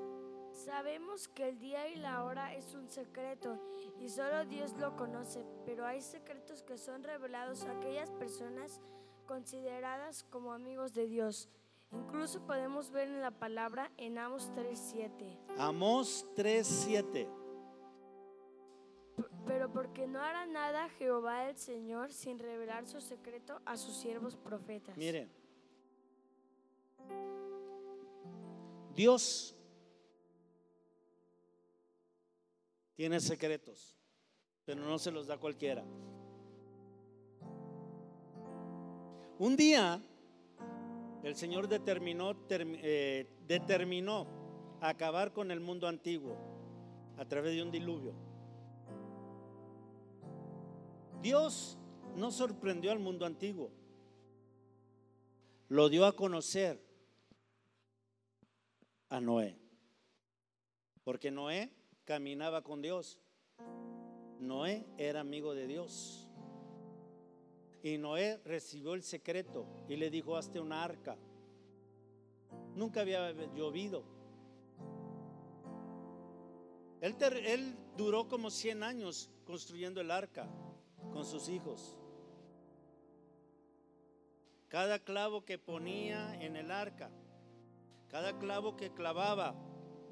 Sabemos que el día y la hora es un secreto y solo Dios lo conoce, pero hay secretos que son revelados a aquellas personas consideradas como amigos de Dios. Incluso podemos ver en la palabra en Amos 3:7. Amos 3:7. Pero porque no hará nada Jehová el Señor sin revelar su secreto a sus siervos profetas. Miren, Dios tiene secretos, pero no se los da cualquiera. Un día el Señor determinó, eh, determinó acabar con el mundo antiguo a través de un diluvio. Dios no sorprendió al mundo antiguo, lo dio a conocer a Noé, porque Noé caminaba con Dios, Noé era amigo de Dios. Y Noé recibió el secreto y le dijo, hazte una arca. Nunca había llovido. Él, duró como 100 años construyendo el arca con sus hijos. Cada clavo que ponía en el arca, cada clavo que clavaba,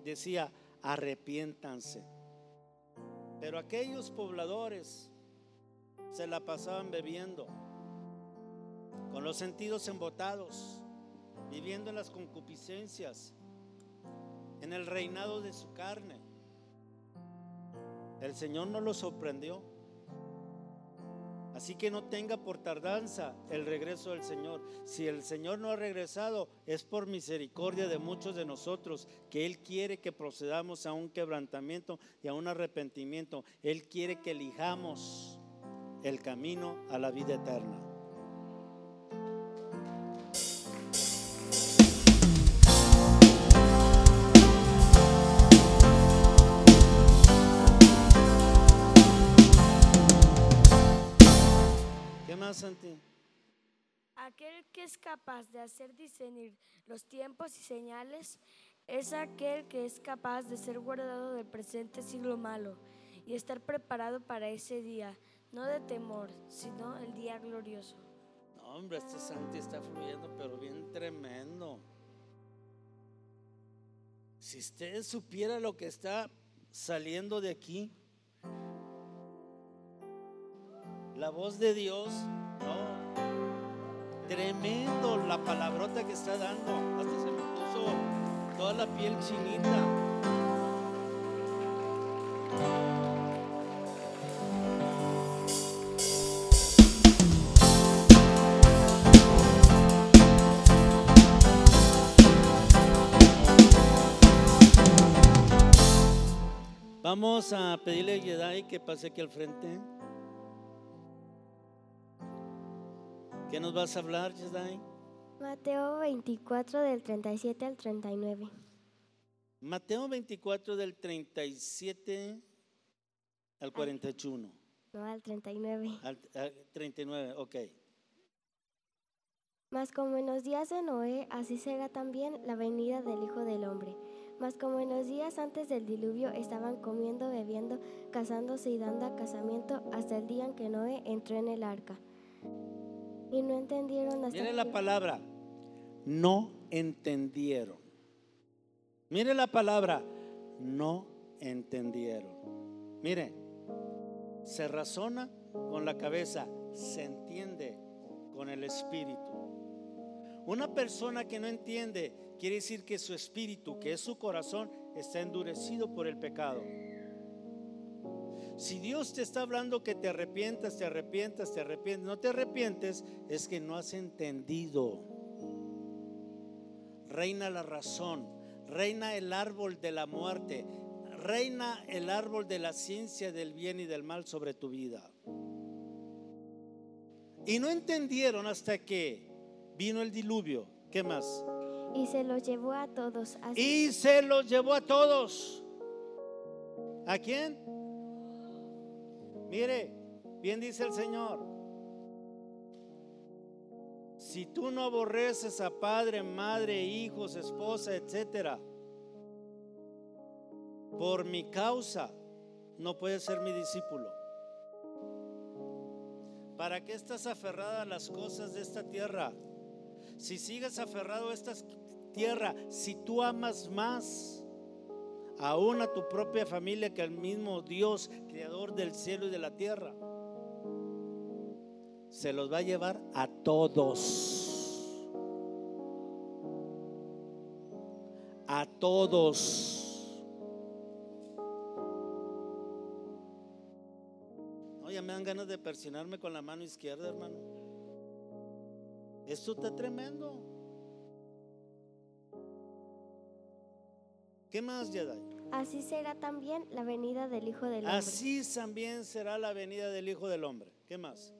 decía, arrepiéntanse. Pero aquellos pobladores se la pasaban bebiendo, con los sentidos embotados, viviendo en las concupiscencias, en el reinado de su carne. El Señor no los sorprendió. Así que no tenga por tardanza el regreso del Señor. Si el Señor no ha regresado, es por misericordia de muchos de nosotros, que Él quiere que procedamos a un quebrantamiento y a un arrepentimiento. Él quiere que elijamos el camino a la vida eterna. Más? Aquel que es capaz de hacer discernir los tiempos y señales es aquel que es capaz de ser guardado del presente siglo malo y estar preparado para ese día no de temor, sino el día glorioso. No, hombre, este Santi está fluyendo, pero bien tremendo. Si usted supiera lo que está saliendo de aquí, la voz de Dios, tremendo la palabrota que está dando. Hasta se me puso toda la piel chinita. Vamos a pedirle a Yedai que pase aquí al frente. ¿Qué nos vas a hablar, Yedai? Mateo 24 del 37 al 39. Mateo 24 del 37 al 41. No, al 39. Al, al 39, ok. Mas como en los días de Noé, así será también la venida del Hijo del Hombre. Mas como en los días antes del diluvio estaban comiendo, bebiendo, casándose y dando a casamiento hasta el día en que Noé entró en el arca. Y no entendieron hasta la palabra, no entendieron. Mire la palabra, no entendieron. Mire, se razona con la cabeza, se entiende con el espíritu. Una persona que no entiende quiere decir que su espíritu, que es su corazón, está endurecido por el pecado. Si Dios te está hablando que te arrepientas, te arrepientas, te arrepientes, no te arrepientes, es que no has entendido. Reina la razón, reina el árbol de la muerte, reina el árbol de la ciencia del bien y del mal sobre tu vida. Y no entendieron hasta que vino el diluvio. ¿Qué más? Y se los llevó a todos. Así, Y se los llevó a todos. ¿A quién? Mire, bien dice el Señor. Si tú no aborreces a padre, madre, hijos, esposa, etcétera, por mi causa, no puedes ser mi discípulo. ¿Para qué estás aferrada a las cosas de esta tierra? Si sigues aferrado a esta tierra, si tú amas más aún a tu propia familia que al mismo Dios, creador del cielo y de la tierra, se los va a llevar a todos. A todos. No, ya me dan ganas de persinarme con la mano izquierda, hermano. Esto está tremendo. ¿Qué más, Jedi? así será también la venida del Hijo del Hombre. Así también será la venida del Hijo del Hombre. ¿Qué más?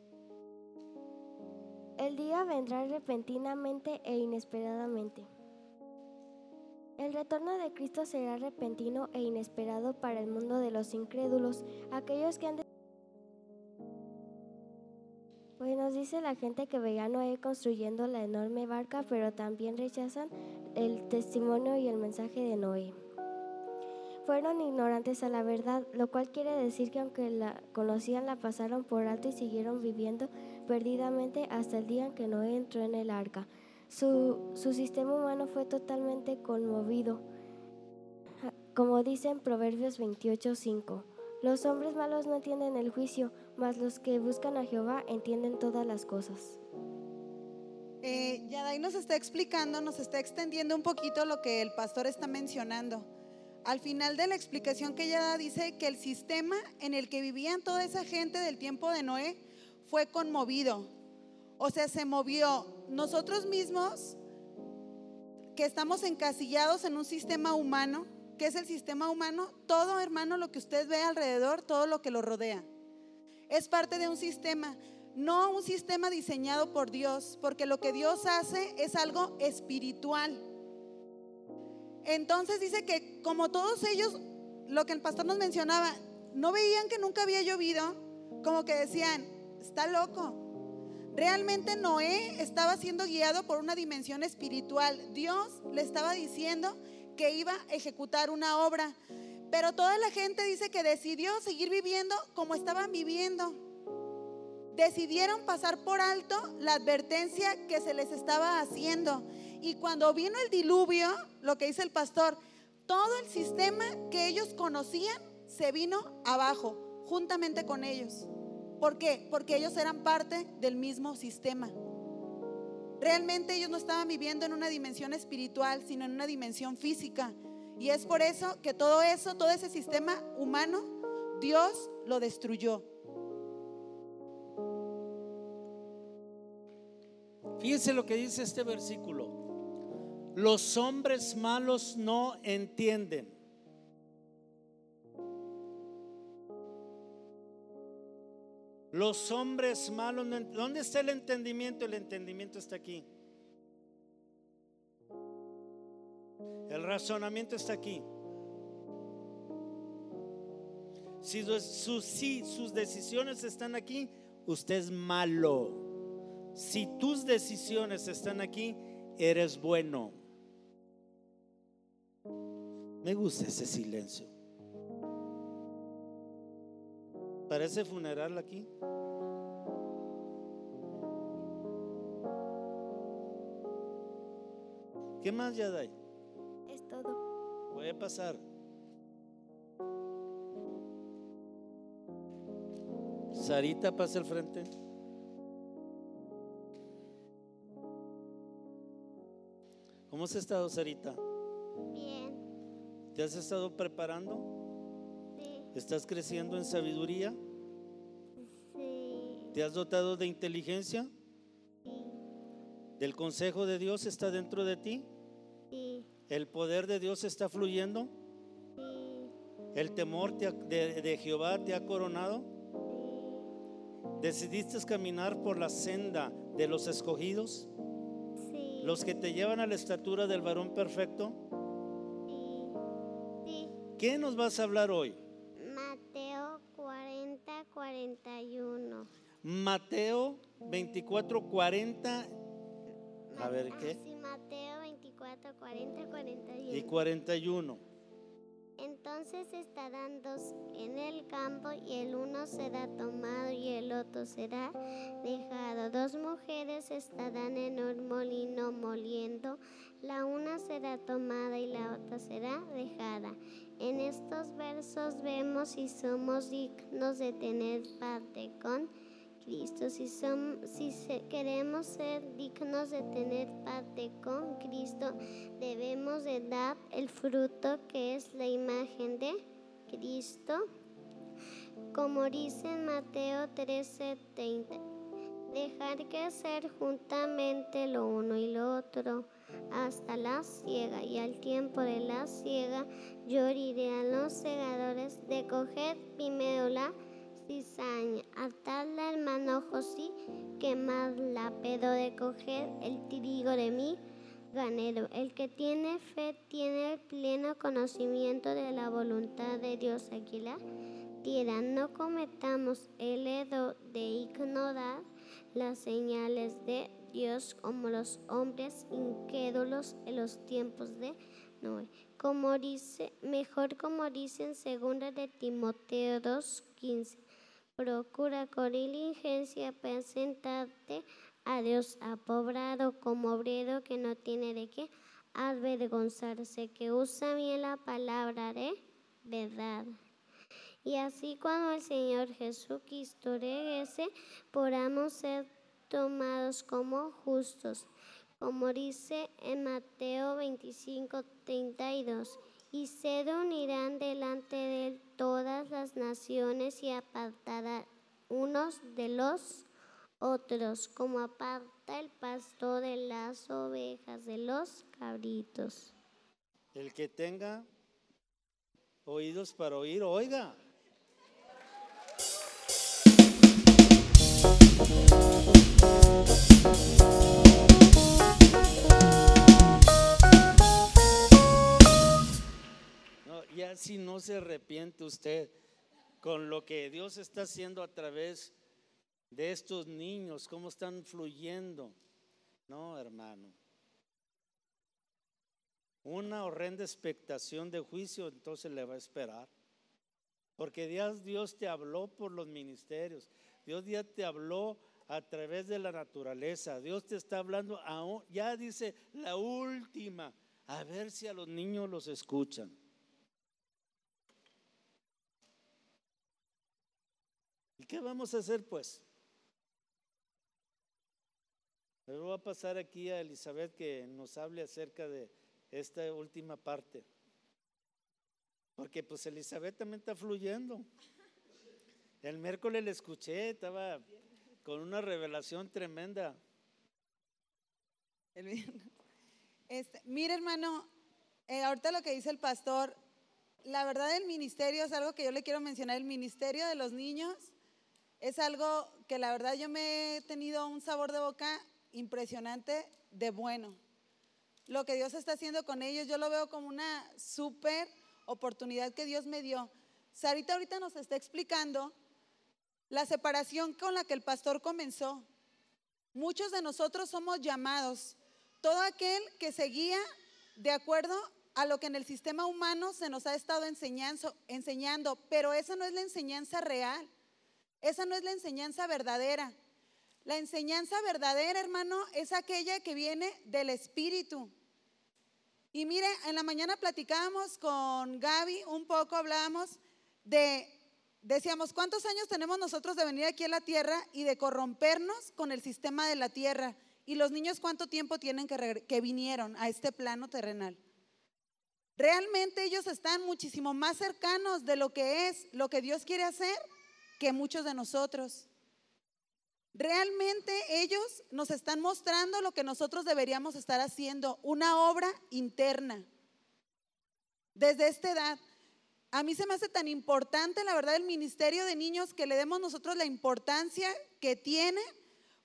El día vendrá repentinamente e inesperadamente. El retorno de Cristo será repentino e inesperado para el mundo de los incrédulos, aquellos que han. Pues nos dice la gente que veía a Noé construyendo la enorme barca, pero también rechazan el testimonio y el mensaje de Noé. Fueron ignorantes a la verdad, lo cual quiere decir que aunque la conocían la pasaron por alto y siguieron viviendo perdidamente hasta el día en que Noé entró en el arca. Su, su sistema humano fue totalmente conmovido. Como dice en Proverbios 28:5, los hombres malos no entienden el juicio, mas los que buscan a Jehová entienden todas las cosas. Eh, Yadai nos está explicando, nos está extendiendo un poquito lo que el pastor está mencionando. Al final de la explicación que ella da, dice que el sistema en el que vivían toda esa gente del tiempo de Noé fue conmovido. O sea, se movió. Nosotros mismos, que estamos encasillados en un sistema humano, ¿qué es el sistema humano? Todo, hermano, lo que usted ve alrededor, todo lo que lo rodea. Es parte de un sistema, no un sistema diseñado por Dios, porque lo que Dios hace es algo espiritual. Entonces dice que como todos ellos, lo que el pastor nos mencionaba, no veían que nunca había llovido, como que decían, está loco. Realmente Noé estaba siendo guiado por una dimensión espiritual. Dios le estaba diciendo que iba a ejecutar una obra. Pero toda la gente dice que decidió seguir viviendo como estaban viviendo. Decidieron pasar por alto la advertencia que se les estaba haciendo. Y cuando vino el diluvio, lo que dice el pastor, todo el sistema que ellos conocían se vino abajo, juntamente con ellos. ¿Por qué? Porque ellos eran parte del mismo sistema. Realmente ellos no estaban viviendo en una dimensión espiritual, sino en una dimensión física. Y es por eso que todo eso, todo ese sistema humano, Dios lo destruyó. Fíjense lo que dice este versículo. Los hombres malos no entienden. Los hombres malos no ent- ¿Dónde está el entendimiento? El entendimiento está aquí. El razonamiento está aquí. Si sus, sus- si sus decisiones están aquí, usted es malo. Si tus decisiones están aquí, eres bueno. Me gusta ese silencio. Parece funeral aquí. ¿Qué más, Yaday? Es todo. Puede pasar. Sarita, pasa al frente. ¿Cómo has estado, Sarita? Bien, ¿Te has estado preparando? sí, ¿Estás creciendo en sabiduría? sí, ¿Te has dotado de inteligencia? sí, ¿Del consejo de Dios está dentro de ti? ¿El poder de Dios está fluyendo? sí, ¿El temor te ha- de, de Jehová te ha coronado? ¿Decidiste caminar por la senda de los escogidos? sí, ¿Los que te llevan a la estatura del varón perfecto? sí, sí. ¿Qué nos vas a hablar hoy? Mateo 40, 41. Mateo 24, 40 A ver, Ah, ¿qué? Sí, Mateo 24, 40, 41. y 41. Entonces estarán dos en el campo y el uno será tomado y el otro será dejado. Dos mujeres estarán en un molino moliendo, la una será tomada y la otra será dejada. En estos versos vemos si somos dignos de tener parte con Cristo, si, som- si queremos ser dignos de tener parte con Cristo, debemos de dar el fruto que es la imagen de Cristo, como dice en Mateo 13:30. Dejar crecer juntamente lo uno y lo otro hasta la siega y al tiempo de la siega yo diré a los segadores de coger primero la cizaña, atarla al manojo sí, quemarla, de coger el trigo de mi ganero. El que tiene fe tiene el pleno conocimiento de la voluntad de Dios. Aquí la tierra. No cometamos el error de ignorar las señales de Dios como los hombres incrédulos en los tiempos de Noé. Como dice, mejor como dice en segunda de Timoteo 2:15. Procura con diligencia presentarte a Dios apobrado como obrero que no tiene de qué avergonzarse, que usa bien la palabra de verdad. Y así cuando el Señor Jesucristo regrese, podamos ser tomados como justos, como dice en Mateo 25, 32. Y se reunirán delante de él todas las naciones y apartará unos de los otros, como aparta el pastor de las ovejas de los cabritos. El que tenga oídos para oír, oiga. Si no se arrepiente usted con lo que Dios está haciendo a través de estos niños, cómo están fluyendo. No, hermano. Una horrenda expectación de juicio entonces le va a esperar. Porque Dios, Dios te habló por los ministerios. Dios ya te habló a través de la naturaleza. Dios te está hablando, ya dice la última. A ver si a los niños los escuchan. Qué vamos a hacer pues? Le voy a pasar aquí a Elizabeth que nos hable acerca de esta última parte. Porque pues Elizabeth también está fluyendo. El miércoles le escuché, estaba con una revelación tremenda. El. Este, mire, hermano, eh, ahorita lo que dice el pastor, la verdad del ministerio es algo que yo le quiero mencionar. El ministerio de los niños es algo que la verdad yo me he tenido un sabor de boca impresionante de bueno. Lo que Dios está haciendo con ellos, yo lo veo como una súper oportunidad que Dios me dio. Sarita ahorita nos está explicando la separación con la que el pastor comenzó. Muchos de nosotros somos llamados. Todo aquel que se guía de acuerdo a lo que en el sistema humano se nos ha estado enseñando, enseñando, pero esa no es la enseñanza real. Esa no es la enseñanza verdadera. La enseñanza verdadera, hermano, es aquella que viene del Espíritu. Y mire, en la mañana platicábamos con Gaby un poco, hablábamos de decíamos, ¿cuántos años tenemos nosotros de venir aquí a la tierra y de corrompernos con el sistema de la tierra? ¿Y los niños cuánto tiempo tienen que, que vinieron a este plano terrenal? Realmente ellos están muchísimo más cercanos de lo que es lo que Dios quiere hacer que muchos de nosotros. Realmente ellos nos están mostrando lo que nosotros deberíamos estar haciendo, una obra interna. Desde esta edad, a mí se me hace tan importante, la verdad, el ministerio de niños que le demos nosotros la importancia que tiene,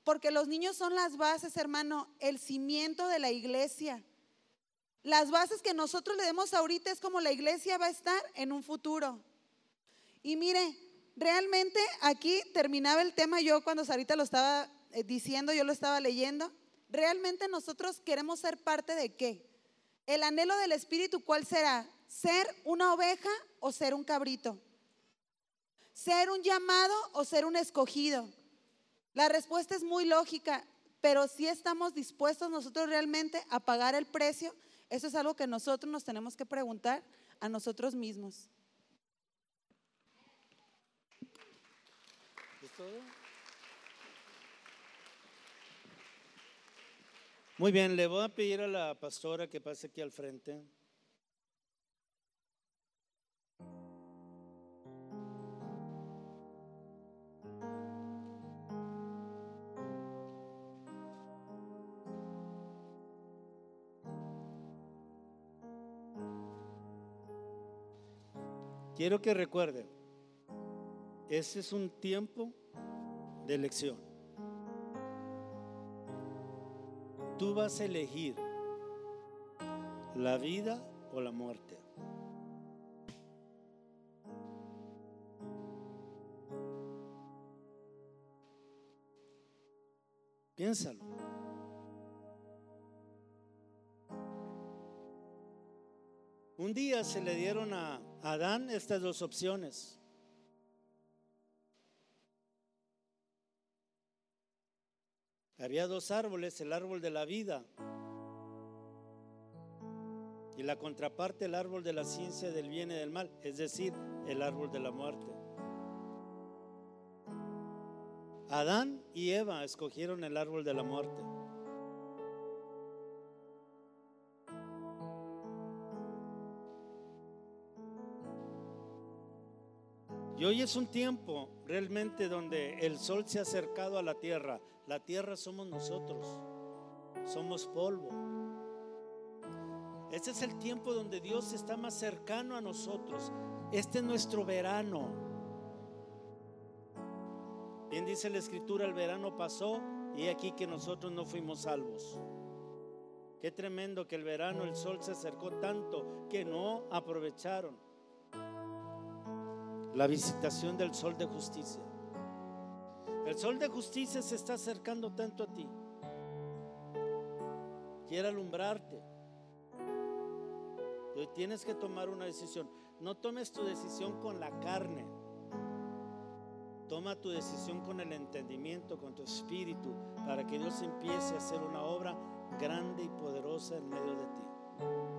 porque los niños son las bases, hermano, el cimiento de la iglesia. Las bases que nosotros le demos ahorita es como la iglesia va a estar en un futuro. Y mire, realmente aquí terminaba el tema yo cuando Sarita lo estaba eh, diciendo, yo lo estaba leyendo. Realmente nosotros queremos ser parte de qué? El anhelo del Espíritu, ¿cuál será? ¿Ser una oveja o ser un cabrito? ¿Ser un llamado o ser un escogido? La respuesta es muy lógica, pero si estamos dispuestos nosotros realmente a pagar el precio, eso es algo que nosotros nos tenemos que preguntar a nosotros mismos. Muy bien, le voy a pedir a la pastora que pase aquí al frente. Quiero que recuerde, ese es un tiempo de elección. Tú vas a elegir la vida o la muerte. Piénsalo. Un día se le dieron a Adán estas dos opciones. Había dos árboles, el árbol de la vida y la contraparte, el árbol de la ciencia del bien y del mal, es decir, el árbol de la muerte. Adán y Eva escogieron el árbol de la muerte. Y hoy es un tiempo realmente donde el sol se ha acercado a la tierra. La tierra somos nosotros. Somos polvo. Este es el tiempo donde Dios está más cercano a nosotros. Este es nuestro verano. Bien dice la escritura, el verano pasó y aquí que nosotros no fuimos salvos. Qué tremendo que el verano el sol se acercó tanto que no aprovecharon la visitación del sol de justicia. El sol de justicia se está acercando tanto a ti. Quiere alumbrarte. Hoy tienes que tomar una decisión. No tomes tu decisión con la carne. Toma tu decisión con el entendimiento, con tu espíritu, para que Dios empiece a hacer una obra grande y poderosa en medio de ti.